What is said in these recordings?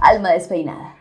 Alma despeinada.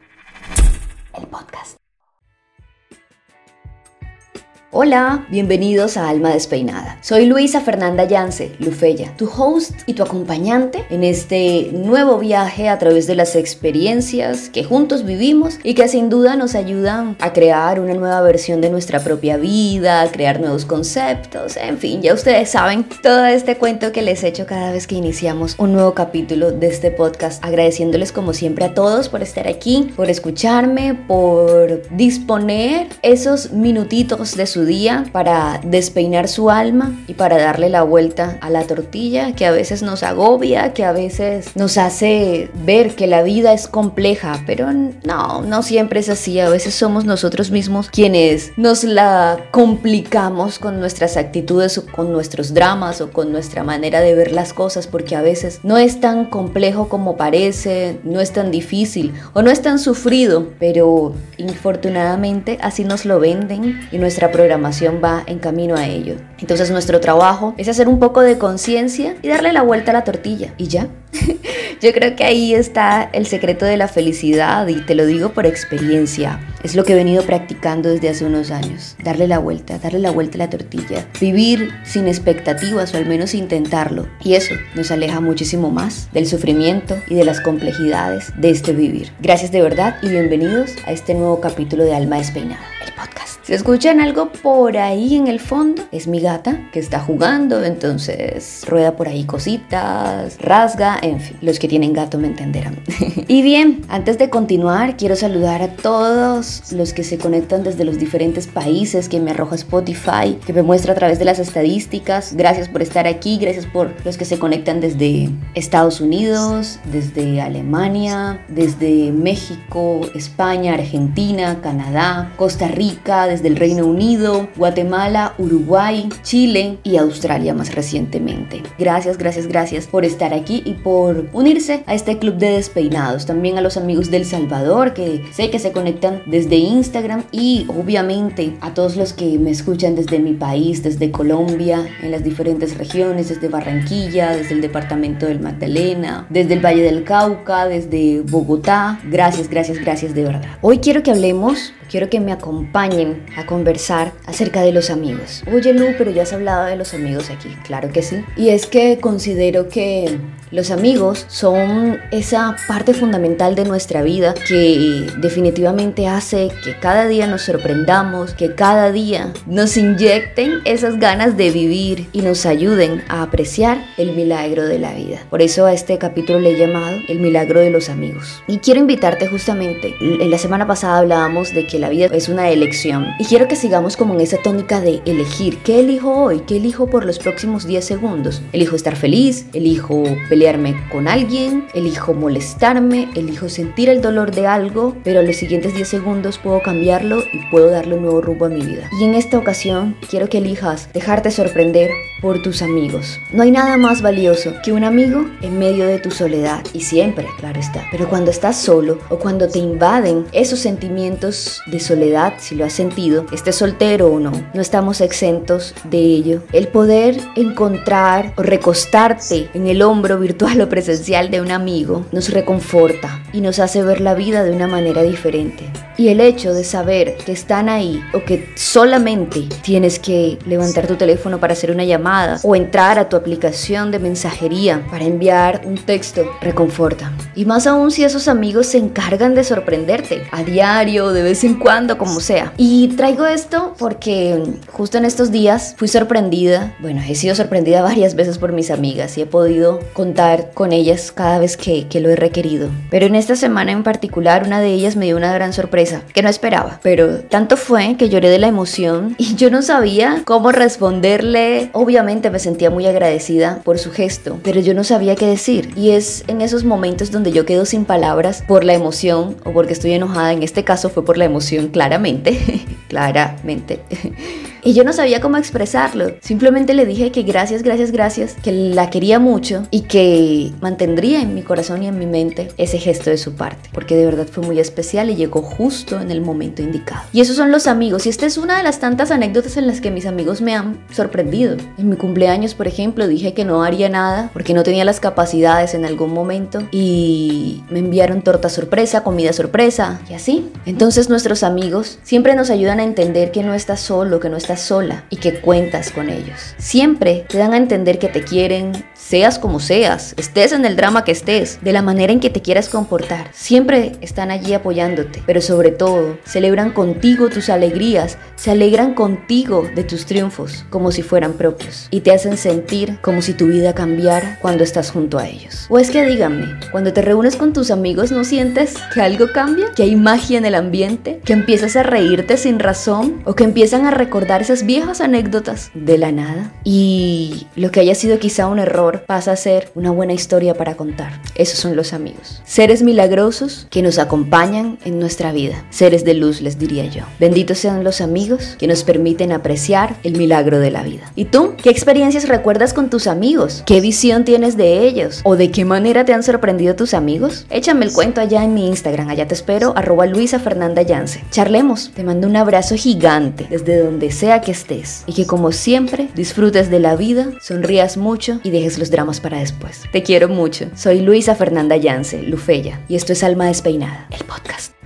Hola, bienvenidos a Alma Despeinada. Soy Luisa Fernanda Yance, Lufeya, tu host y tu acompañante en este nuevo viaje a través de las experiencias que juntos vivimos y que sin duda nos ayudan a crear una nueva versión de nuestra propia vida, a crear nuevos conceptos, en fin, ya ustedes saben todo este cuento que les echo cada vez que iniciamos un nuevo capítulo de este podcast, agradeciéndoles como siempre a todos por estar aquí, por escucharme, por disponer esos minutitos de su día para despeinar su alma y para darle la vuelta a la tortilla que a veces nos agobia, que a veces nos hace ver que la vida es compleja, pero no, no siempre es así. A veces somos nosotros mismos quienes nos la complicamos con nuestras actitudes o con nuestros dramas o con nuestra manera de ver las cosas porque a veces no es tan complejo como parece, no es tan difícil o no es tan sufrido, pero infortunadamente así nos lo venden y nuestra programación va en camino a ello. Entonces nuestro trabajo es hacer un poco de conciencia y darle la vuelta a la tortilla. Y ya. Yo creo que ahí está el secreto de la felicidad y te lo digo por experiencia. Es lo que he venido practicando desde hace unos años. Darle la vuelta, darle la vuelta a la tortilla. Vivir sin expectativas o al menos intentarlo. Y eso nos aleja muchísimo más del sufrimiento y de las complejidades de este vivir. Gracias de verdad y bienvenidos a este nuevo capítulo de Alma Despeinada, el podcast. Si escuchan algo por ahí en el fondo, es mi gata que está jugando, entonces rueda por ahí cositas, rasga, en fin, los que tienen gato me entenderán. y bien, antes de continuar, quiero saludar a todos los que se conectan desde los diferentes países que me arroja Spotify, que me muestra a través de las estadísticas. Gracias por estar aquí, gracias por los que se conectan desde Estados Unidos, desde Alemania, desde México, España, Argentina, Canadá, Costa Rica, desde el Reino Unido, Guatemala, Uruguay, Chile y Australia más recientemente. Gracias, gracias, gracias por estar aquí y por unirse a este club de despeinados. También a los amigos del Salvador que sé que se conectan desde Instagram y obviamente a todos los que me escuchan desde mi país, desde Colombia, en las diferentes regiones, desde Barranquilla, desde el departamento del Magdalena, desde el Valle del Cauca, desde Bogotá. Gracias, gracias, gracias de verdad. Hoy quiero que hablemos quiero que me acompañen a conversar acerca de los amigos. Oye Lu, pero ya has hablado de los amigos aquí, claro que sí. Y es que considero que los amigos son esa parte fundamental de nuestra vida que definitivamente hace que cada día nos sorprendamos, que cada día nos inyecten esas ganas de vivir y nos ayuden a apreciar el milagro de la vida. Por eso a este capítulo le he llamado El milagro de los amigos. Y quiero invitarte justamente, en la semana pasada hablábamos de que la vida es una elección y quiero que sigamos como en esa tónica de elegir, ¿qué elijo hoy? ¿Qué elijo por los próximos 10 segundos? Elijo estar feliz, elijo pelearme con alguien, elijo molestarme, elijo sentir el dolor de algo, pero los siguientes 10 segundos puedo cambiarlo y puedo darle un nuevo rumbo a mi vida. Y en esta ocasión quiero que elijas dejarte sorprender por tus amigos. No hay nada más valioso que un amigo en medio de tu soledad y siempre, claro está. Pero cuando estás solo o cuando te invaden esos sentimientos de soledad, si lo has sentido, estés soltero o no, no estamos exentos de ello. El poder encontrar o recostarte en el hombro virtual o presencial de un amigo nos reconforta y nos hace ver la vida de una manera diferente. Y el hecho de saber que están ahí o que solamente tienes que levantar tu teléfono para hacer una llamada o entrar a tu aplicación de mensajería para enviar un texto reconforta. Y más aún si esos amigos se encargan de sorprenderte a diario, de vez en cuando, como sea. Y traigo esto porque justo en estos días fui sorprendida, bueno, he sido sorprendida varias veces por mis amigas y he podido contar con ellas cada vez que, que lo he requerido. Pero en esta semana en particular una de ellas me dio una gran sorpresa que no esperaba. Pero tanto fue que lloré de la emoción y yo no sabía cómo responderle. Obviamente me sentía muy agradecida por su gesto, pero yo no sabía qué decir. Y es en esos momentos donde yo quedo sin palabras por la emoción o porque estoy enojada. En este caso fue por la emoción, claramente. claramente. Y yo no sabía cómo expresarlo. Simplemente le dije que gracias, gracias, gracias, que la quería mucho y que mantendría en mi corazón y en mi mente ese gesto de su parte. Porque de verdad fue muy especial y llegó justo en el momento indicado. Y esos son los amigos. Y esta es una de las tantas anécdotas en las que mis amigos me han sorprendido. En mi cumpleaños, por ejemplo, dije que no haría nada porque no tenía las capacidades en algún momento. Y me enviaron torta sorpresa, comida sorpresa y así. Entonces nuestros amigos siempre nos ayudan a entender que no estás solo, que no estás sola y que cuentas con ellos. Siempre te dan a entender que te quieren, seas como seas, estés en el drama que estés, de la manera en que te quieras comportar. Siempre están allí apoyándote, pero sobre todo celebran contigo tus alegrías, se alegran contigo de tus triunfos como si fueran propios y te hacen sentir como si tu vida cambiara cuando estás junto a ellos. O es que díganme, cuando te reúnes con tus amigos no sientes que algo cambia, que hay magia en el ambiente, que empiezas a reírte sin razón o que empiezan a recordar esas viejas anécdotas de la nada y lo que haya sido quizá un error pasa a ser una buena historia para contar. Esos son los amigos. Seres milagrosos que nos acompañan en nuestra vida. Seres de luz, les diría yo. Benditos sean los amigos que nos permiten apreciar el milagro de la vida. ¿Y tú? ¿Qué experiencias recuerdas con tus amigos? ¿Qué visión tienes de ellos? ¿O de qué manera te han sorprendido tus amigos? Échame el cuento allá en mi Instagram. Allá te espero, arroba Luisa Fernanda Yance. Charlemos. Te mando un abrazo gigante desde donde sea que estés y que como siempre disfrutes de la vida, sonrías mucho y dejes los dramas para después. Te quiero mucho. Soy Luisa Fernanda Yance, Lufeya, y esto es Alma Despeinada, el podcast.